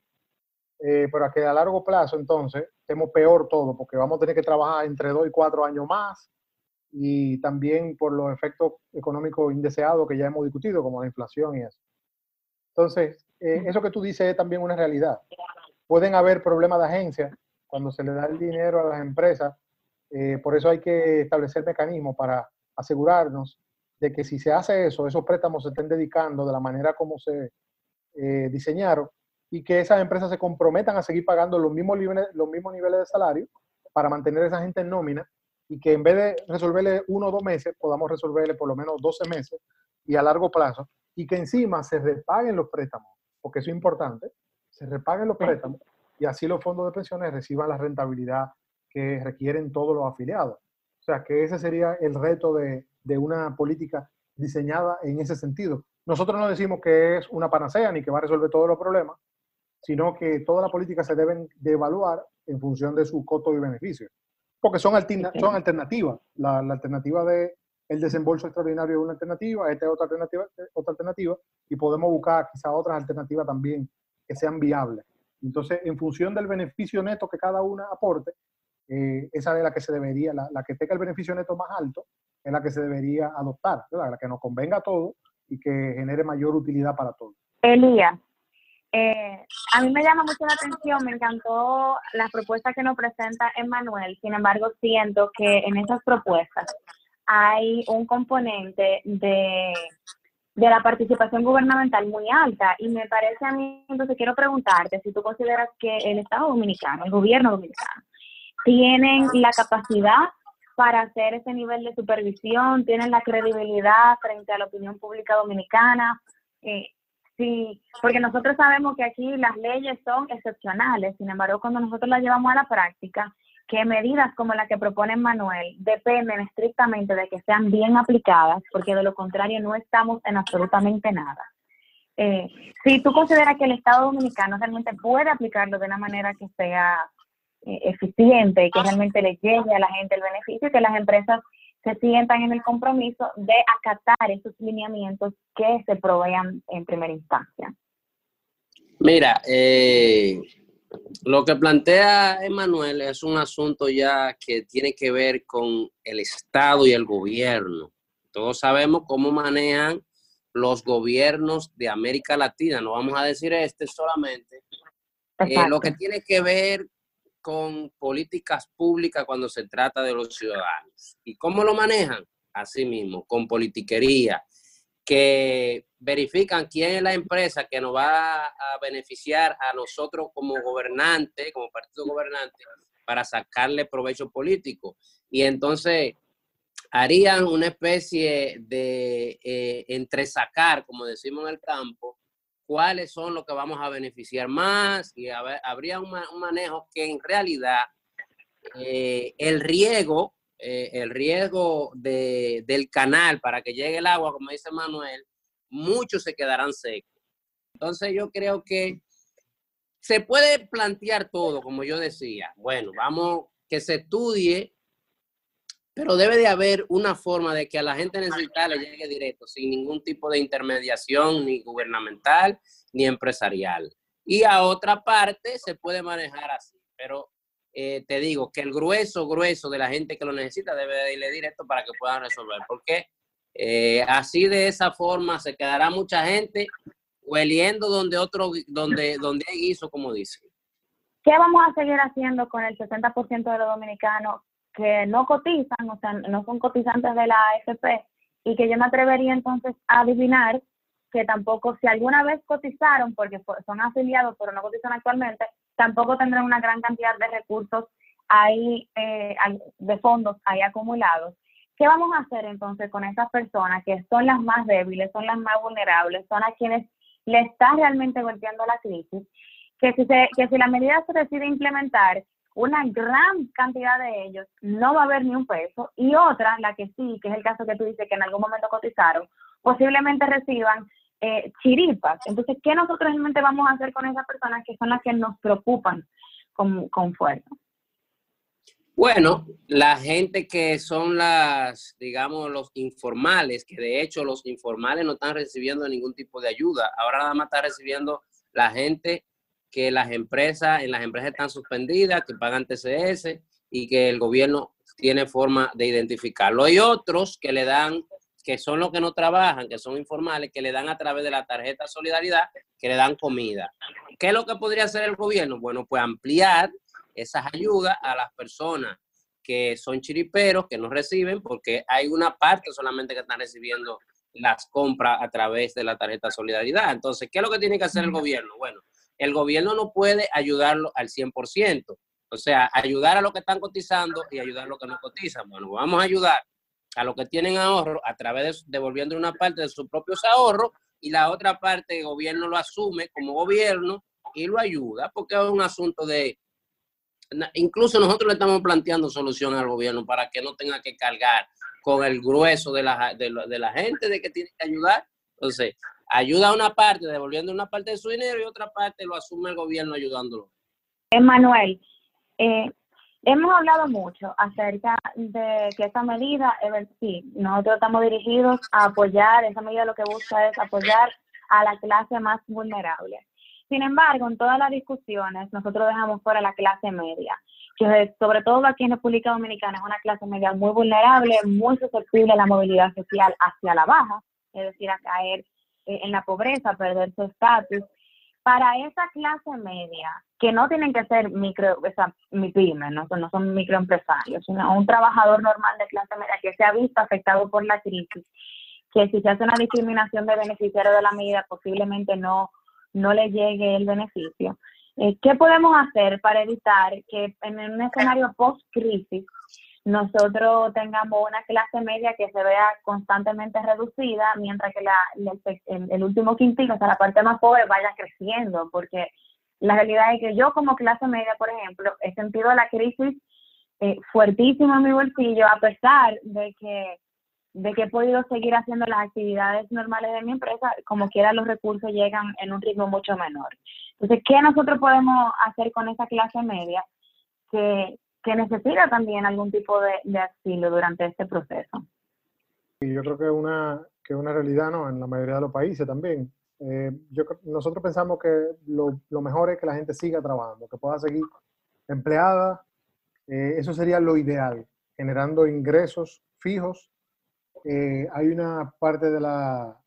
eh, pero a que a largo plazo entonces estemos peor todo, porque vamos a tener que trabajar entre dos y cuatro años más y también por los efectos económicos indeseados que ya hemos discutido, como la inflación y eso. Entonces, eh, eso que tú dices es también una realidad. Pueden haber problemas de agencia cuando se le da el dinero a las empresas, eh, por eso hay que establecer mecanismos para asegurarnos de que si se hace eso, esos préstamos se estén dedicando de la manera como se eh, diseñaron y que esas empresas se comprometan a seguir pagando los mismos, niveles, los mismos niveles de salario para mantener a esa gente en nómina y que en vez de resolverle uno o dos meses, podamos resolverle por lo menos 12 meses y a largo plazo y que encima se repaguen los préstamos, porque eso es importante, se repaguen los préstamos y así los fondos de pensiones reciban la rentabilidad que requieren todos los afiliados. O sea, que ese sería el reto de, de una política diseñada en ese sentido. Nosotros no decimos que es una panacea ni que va a resolver todos los problemas, sino que todas las políticas se deben de evaluar en función de su costo y beneficio, porque son, son alternativas. La, alternativa de el desembolso extraordinario es una alternativa, esta es otra alternativa, otra alternativa, y podemos buscar quizá otras alternativas también que sean viables. Entonces, en función del beneficio neto que cada una aporte, eh, esa es la que se debería, la, la, que tenga el beneficio neto más alto, es la que se debería adoptar, la que nos convenga a todos y que genere mayor utilidad para todos. Elías, eh, a mí me llama mucho la atención, me encantó la propuesta que nos presenta Emmanuel, sin embargo siento que en esas propuestas hay un componente de, de la participación gubernamental muy alta y me parece a mí, entonces quiero preguntarte si tú consideras que el Estado Dominicano, el gobierno dominicano, tienen la capacidad para hacer ese nivel de supervisión, tienen la credibilidad frente a la opinión pública dominicana. Eh, sí, porque nosotros sabemos que aquí las leyes son excepcionales, sin embargo, cuando nosotros las llevamos a la práctica, que medidas como la que propone Manuel dependen estrictamente de que sean bien aplicadas, porque de lo contrario no estamos en absolutamente nada. Eh, si tú consideras que el Estado Dominicano realmente puede aplicarlo de una manera que sea eficiente y que realmente le llegue a la gente el beneficio y que las empresas se sientan en el compromiso de acatar esos lineamientos que se provean en primera instancia. Mira, eh, lo que plantea Emanuel es un asunto ya que tiene que ver con el Estado y el gobierno. Todos sabemos cómo manejan los gobiernos de América Latina, no vamos a decir este solamente. Eh, lo que tiene que ver con políticas públicas cuando se trata de los ciudadanos. ¿Y cómo lo manejan? Así mismo, con politiquería, que verifican quién es la empresa que nos va a beneficiar a nosotros como gobernante, como partido gobernante, para sacarle provecho político. Y entonces harían una especie de eh, entresacar, como decimos en el campo, cuáles son los que vamos a beneficiar más y habría un, manejo que en realidad eh, el riego, eh, el riego de, del canal para que llegue el agua, como dice Manuel, muchos se quedarán secos. Entonces yo creo que se puede plantear todo, como yo decía. Bueno, vamos, que se estudie pero debe de haber una forma de que a la gente necesitada le llegue directo, sin ningún tipo de intermediación ni gubernamental ni empresarial. Y a otra parte se puede manejar así, pero eh, te digo que el grueso, grueso de la gente que lo necesita debe de irle directo para que puedan resolver, porque eh, así de esa forma se quedará mucha gente hueliendo donde otro, donde, donde hay guiso, como dice. ¿Qué vamos a seguir haciendo con el 60% de los dominicanos que no cotizan, o sea, no son cotizantes de la AFP, y que yo me atrevería entonces a adivinar que tampoco, si alguna vez cotizaron, porque son afiliados pero no cotizan actualmente, tampoco tendrán una gran cantidad de recursos ahí, eh, de fondos ahí acumulados. ¿Qué vamos a hacer entonces con esas personas que son las más débiles, son las más vulnerables, son a quienes le está realmente golpeando la crisis? Que si, se, que si la medida se decide implementar, una gran cantidad de ellos no va a haber ni un peso y otra, la que sí, que es el caso que tú dices que en algún momento cotizaron, posiblemente reciban eh, chiripas. Entonces, ¿qué nosotros realmente vamos a hacer con esas personas que son las que nos preocupan con, con fuerza? Bueno, la gente que son las, digamos, los informales, que de hecho los informales no están recibiendo ningún tipo de ayuda. Ahora nada más está recibiendo la gente que las empresas, en las empresas están suspendidas, que pagan TCS y que el gobierno tiene forma de identificarlo. Hay otros que le dan, que son los que no trabajan, que son informales, que le dan a través de la tarjeta Solidaridad, que le dan comida. ¿Qué es lo que podría hacer el gobierno? Bueno, pues ampliar esas ayudas a las personas que son chiriperos, que no reciben, porque hay una parte solamente que están recibiendo las compras a través de la tarjeta Solidaridad. Entonces, ¿qué es lo que tiene que hacer el gobierno? Bueno, el gobierno no puede ayudarlo al 100%. O sea, ayudar a los que están cotizando y ayudar a los que no cotizan. Bueno, vamos a ayudar a los que tienen ahorro a través de devolviendo una parte de sus propios ahorros y la otra parte el gobierno lo asume como gobierno y lo ayuda porque es un asunto de... Incluso nosotros le estamos planteando soluciones al gobierno para que no tenga que cargar con el grueso de la, de, de la gente de que tiene que ayudar. Entonces, ayuda a una parte devolviendo una parte de su dinero y otra parte lo asume el gobierno ayudándolo. Emanuel, eh, Hemos hablado mucho acerca de que esa medida, sí, nosotros estamos dirigidos a apoyar, esa medida lo que busca es apoyar a la clase más vulnerable. Sin embargo, en todas las discusiones, nosotros dejamos fuera la clase media, que sobre todo aquí en República Dominicana es una clase media muy vulnerable, muy susceptible a la movilidad social hacia la baja, es decir, a caer eh, en la pobreza, perder su estatus para esa clase media, que no tienen que ser micro, o sea, mi ¿no? no son microempresarios, sino un trabajador normal de clase media que se ha visto afectado por la crisis, que si se hace una discriminación de beneficiario de la medida, posiblemente no, no le llegue el beneficio. Eh, ¿Qué podemos hacer para evitar que en un escenario post-crisis nosotros tengamos una clase media que se vea constantemente reducida, mientras que la, el, último quintil, o sea, la parte más pobre, vaya creciendo, porque la realidad es que yo como clase media, por ejemplo, he sentido la crisis eh, fuertísima en mi bolsillo, a pesar de que de que he podido seguir haciendo las actividades normales de mi empresa, como quiera los recursos llegan en un ritmo mucho menor. Entonces, ¿qué nosotros podemos hacer con esa clase media que, que necesita también algún tipo de, de asilo durante este proceso. Y yo creo que una, que una realidad ¿no? en la mayoría de los países también. Eh, yo, nosotros pensamos que lo, lo, mejor es que la gente siga trabajando, que pueda seguir empleada. Eh, eso sería lo ideal, generando ingresos fijos. Eh, hay una parte de la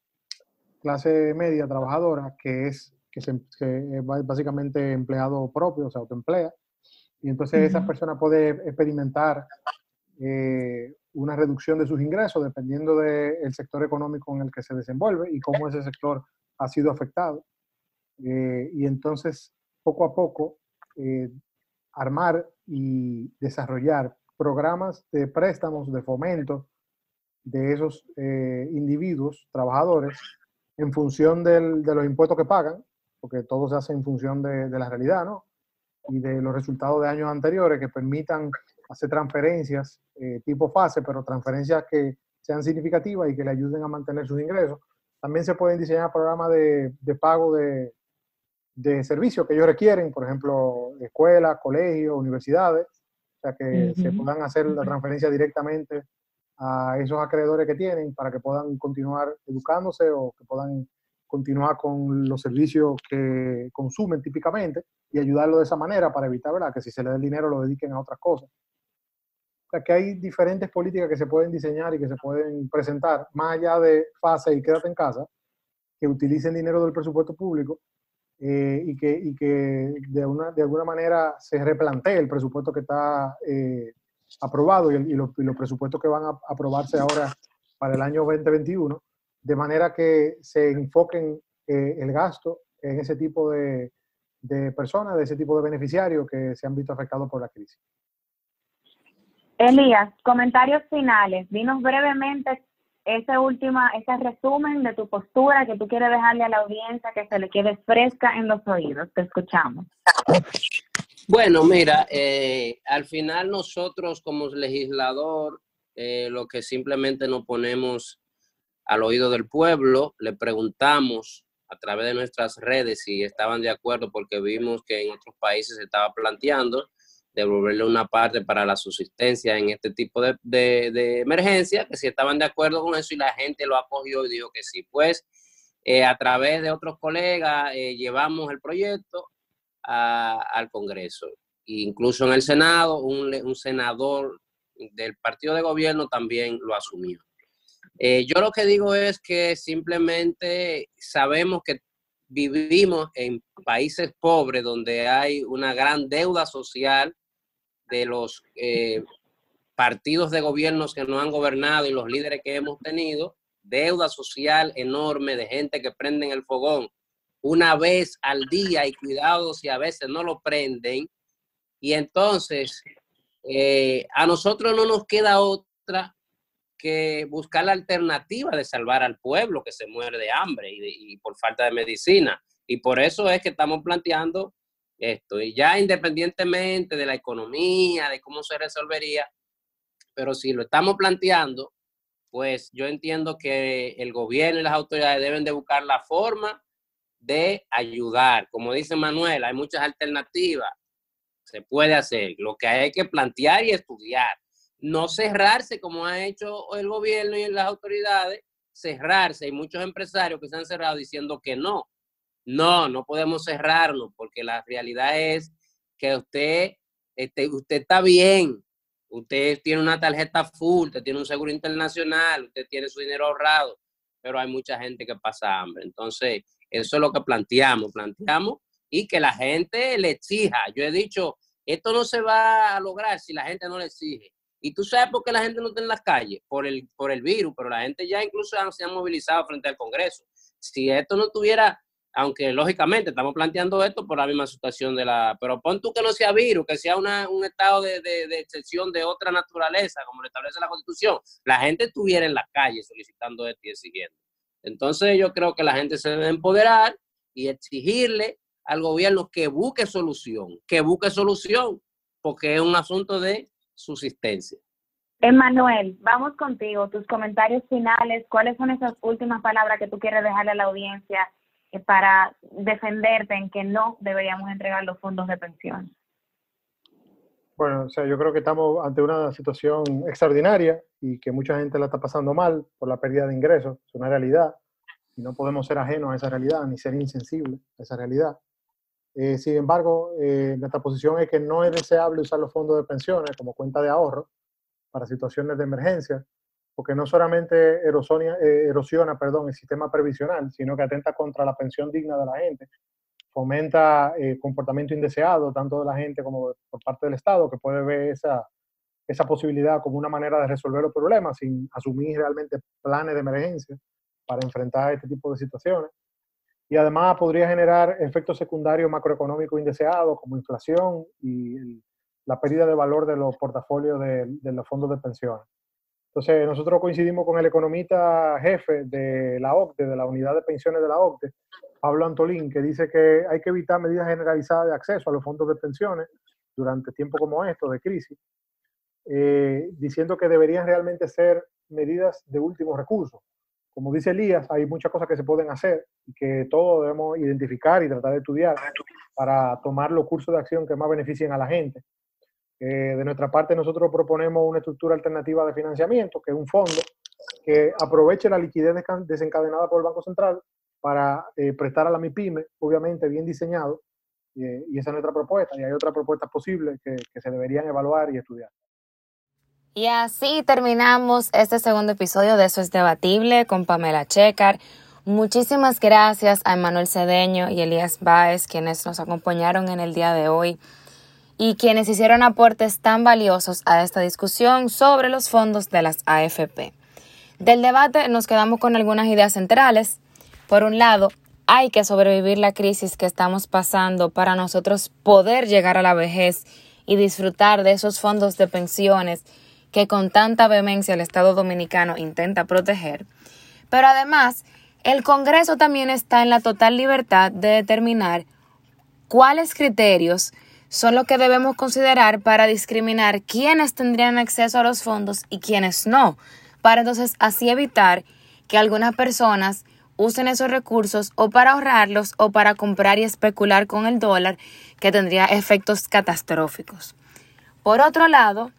clase media trabajadora que es, que, se, que es básicamente empleado propio, o sea, autoemplea y entonces esa persona puede experimentar eh, una reducción de sus ingresos dependiendo del sector económico en el que se desenvuelve y cómo ese sector ha sido afectado. Eh, y entonces, poco a poco, eh, armar y desarrollar programas de préstamos, de fomento de esos individuos, trabajadores, en función del, de los impuestos que pagan, porque todo se hace en función de, de la realidad, ¿no? Y de los resultados de años anteriores que permitan hacer transferencias eh, tipo fase, pero transferencias que sean significativas y que le ayuden a mantener sus ingresos. También se pueden diseñar programas de, de pago de, de servicios que ellos requieren, por ejemplo, escuelas, colegios, universidades, o sea, que se puedan hacer la transferencia directamente a esos acreedores que tienen para que puedan continuar educándose o que puedan continuar con los servicios que consumen típicamente y ayudarlo de esa manera para evitar ¿verdad? que si se le da el dinero lo dediquen a otras cosas. O sea, que hay diferentes políticas que se pueden diseñar y que se pueden presentar, más allá de fase y quédate en casa, que utilicen dinero del presupuesto público eh, y que, y que de, una, de alguna manera se replantee el presupuesto que está eh, aprobado y, y, los, y, los, presupuestos que van a aprobarse ahora para el año 2021 de manera que se enfoquen eh, el gasto en ese tipo de, de, personas, de ese tipo de beneficiarios que se han visto afectados por la crisis. Elías, comentarios finales. Dinos brevemente ese, última, ese resumen de tu postura que tú quieres dejarle a la audiencia que se le quede fresca en los oídos. Te escuchamos. Bueno, mira, eh, al final nosotros como legislador, eh, lo que simplemente nos ponemos al oído del pueblo, le preguntamos a través de nuestras redes si estaban de acuerdo porque vimos que en otros países se estaba planteando devolverle una parte para la subsistencia en este tipo de, emergencia, que si estaban de acuerdo con eso y la gente lo acogió y dijo que sí. Pues eh, a través de otros colegas eh, llevamos el proyecto al Congreso. incluso en el Senado, un, un senador del partido de gobierno también lo asumió. Eh, yo lo que digo es que simplemente sabemos que vivimos en países pobres donde hay una gran deuda social de los eh, partidos de gobiernos que no han gobernado y los líderes que hemos tenido, deuda social enorme de gente que prenden el fogón una vez al día y cuidado si a veces no lo prenden. Y entonces, eh, a nosotros no nos queda otra que buscar la alternativa de salvar al pueblo que se muere de hambre y, por falta de medicina. Y por eso es que estamos planteando esto. Y ya independientemente de la economía, de cómo se resolvería, pero si lo estamos planteando, pues yo entiendo que el gobierno y las autoridades deben de buscar la forma de ayudar. Como dice Manuel, hay muchas alternativas. se puede hacer. Lo que hay que plantear y estudiar. No cerrarse como ha hecho el gobierno y las autoridades, cerrarse. Hay muchos empresarios que se han cerrado diciendo que no. No, no podemos cerrarnos porque la realidad es que usted, este, usted está bien, usted tiene una tarjeta full, usted tiene un seguro internacional, usted tiene su dinero ahorrado, pero hay mucha gente que pasa hambre. Entonces, eso es lo que planteamos, planteamos y que la gente le exija. Yo he dicho, esto no se va a lograr si la gente no le exige. Y tú sabes por qué la gente no está en las calles, por el, por el virus, pero la gente ya incluso se ha movilizado frente al Congreso. Si esto no tuviera, aunque lógicamente estamos planteando esto por la misma situación de la, pero pon tú que no sea virus, que sea una, un estado de, de, de, excepción de otra naturaleza, como lo establece la Constitución, la gente estuviera en las calles solicitando esto y exigiendo. Entonces yo creo que la gente se debe empoderar y exigirle al gobierno que busque solución, que busque solución, porque es un asunto de subsistencia. Emanuel, vamos contigo, tus comentarios finales, ¿cuáles son esas últimas palabras que tú quieres dejarle a la audiencia eh, para defenderte en que no deberíamos entregar los fondos de pensión? Bueno, o sea, yo creo que estamos ante una situación extraordinaria y que mucha gente la está pasando mal por la pérdida de ingresos, es una realidad, y no podemos ser ajenos a esa realidad ni ser insensibles a esa realidad. Eh, sin embargo, eh, nuestra posición es que no es deseable usar los fondos de pensiones como cuenta de ahorro para situaciones de emergencia, porque no solamente erosiona, eh, erosiona perdón, el sistema previsional, sino que atenta contra la pensión digna de la gente, fomenta comportamiento indeseado tanto de la gente como por parte del Estado, que puede ver esa, esa posibilidad como una manera de resolver los problemas sin asumir realmente planes de emergencia para enfrentar este tipo de situaciones y además podría generar efectos secundarios macroeconómicos indeseados como inflación y la pérdida de valor de los portafolios de, los fondos de pensiones. Entonces, nosotros coincidimos con el economista jefe de la OCDE, de la unidad de pensiones de la OCDE, Pablo Antolín, que dice que hay que evitar medidas generalizadas de acceso a los fondos de pensiones durante tiempos como estos de crisis, eh, diciendo que deberían realmente ser medidas de último recurso, como dice Elías, hay muchas cosas que se pueden hacer y que todos debemos identificar y tratar de estudiar para tomar los cursos de acción que más beneficien a la gente. Eh, de nuestra parte, nosotros proponemos una estructura alternativa de financiamiento, que es un fondo que aproveche la liquidez desencadenada por el Banco Central para eh, prestar a la MIPYME, obviamente bien diseñado, y esa es nuestra propuesta. Y hay otras propuestas posibles que se deberían evaluar y estudiar. Y así terminamos este segundo episodio de Eso es Debatible con Pamela Checar. Muchísimas gracias a Emanuel Cedeño y Elías Baez, quienes nos acompañaron en el día de hoy y quienes hicieron aportes tan valiosos a esta discusión sobre los fondos de las AFP. Del debate nos quedamos con algunas ideas centrales. Por un lado, hay que sobrevivir la crisis que estamos pasando para nosotros poder llegar a la vejez y disfrutar de esos fondos de pensiones que con tanta vehemencia el Estado dominicano intenta proteger. Pero además, el Congreso también está en la total libertad de determinar cuáles criterios son los que debemos considerar para discriminar quiénes tendrían acceso a los fondos y quiénes no, para entonces así evitar que algunas personas usen esos recursos o para ahorrarlos o para comprar y especular con el dólar, que tendría efectos catastróficos. Por otro lado,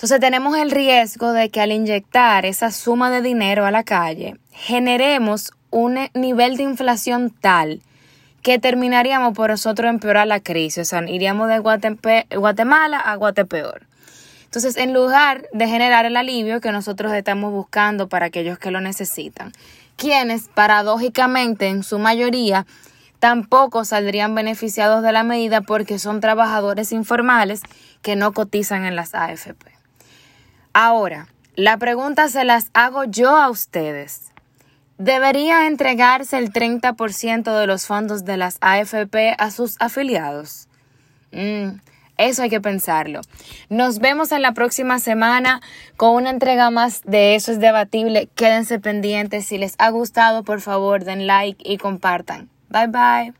entonces tenemos el riesgo de que al inyectar esa suma de dinero a la calle, generemos un nivel de inflación tal que terminaríamos por nosotros empeorar la crisis, o sea, iríamos de Guatemala a Guatepeor. Entonces, en lugar de generar el alivio que nosotros estamos buscando para aquellos que lo necesitan, quienes paradójicamente en su mayoría tampoco saldrían beneficiados de la medida porque son trabajadores informales que no cotizan en las AFP. Ahora, la pregunta se las hago yo a ustedes. ¿Debería entregarse el 30% de los fondos de las AFP a sus afiliados? Mm, eso hay que pensarlo. Nos vemos en la próxima semana con una entrega más de Eso es debatible. Quédense pendientes. Si les ha gustado, por favor, den like y compartan. Bye bye.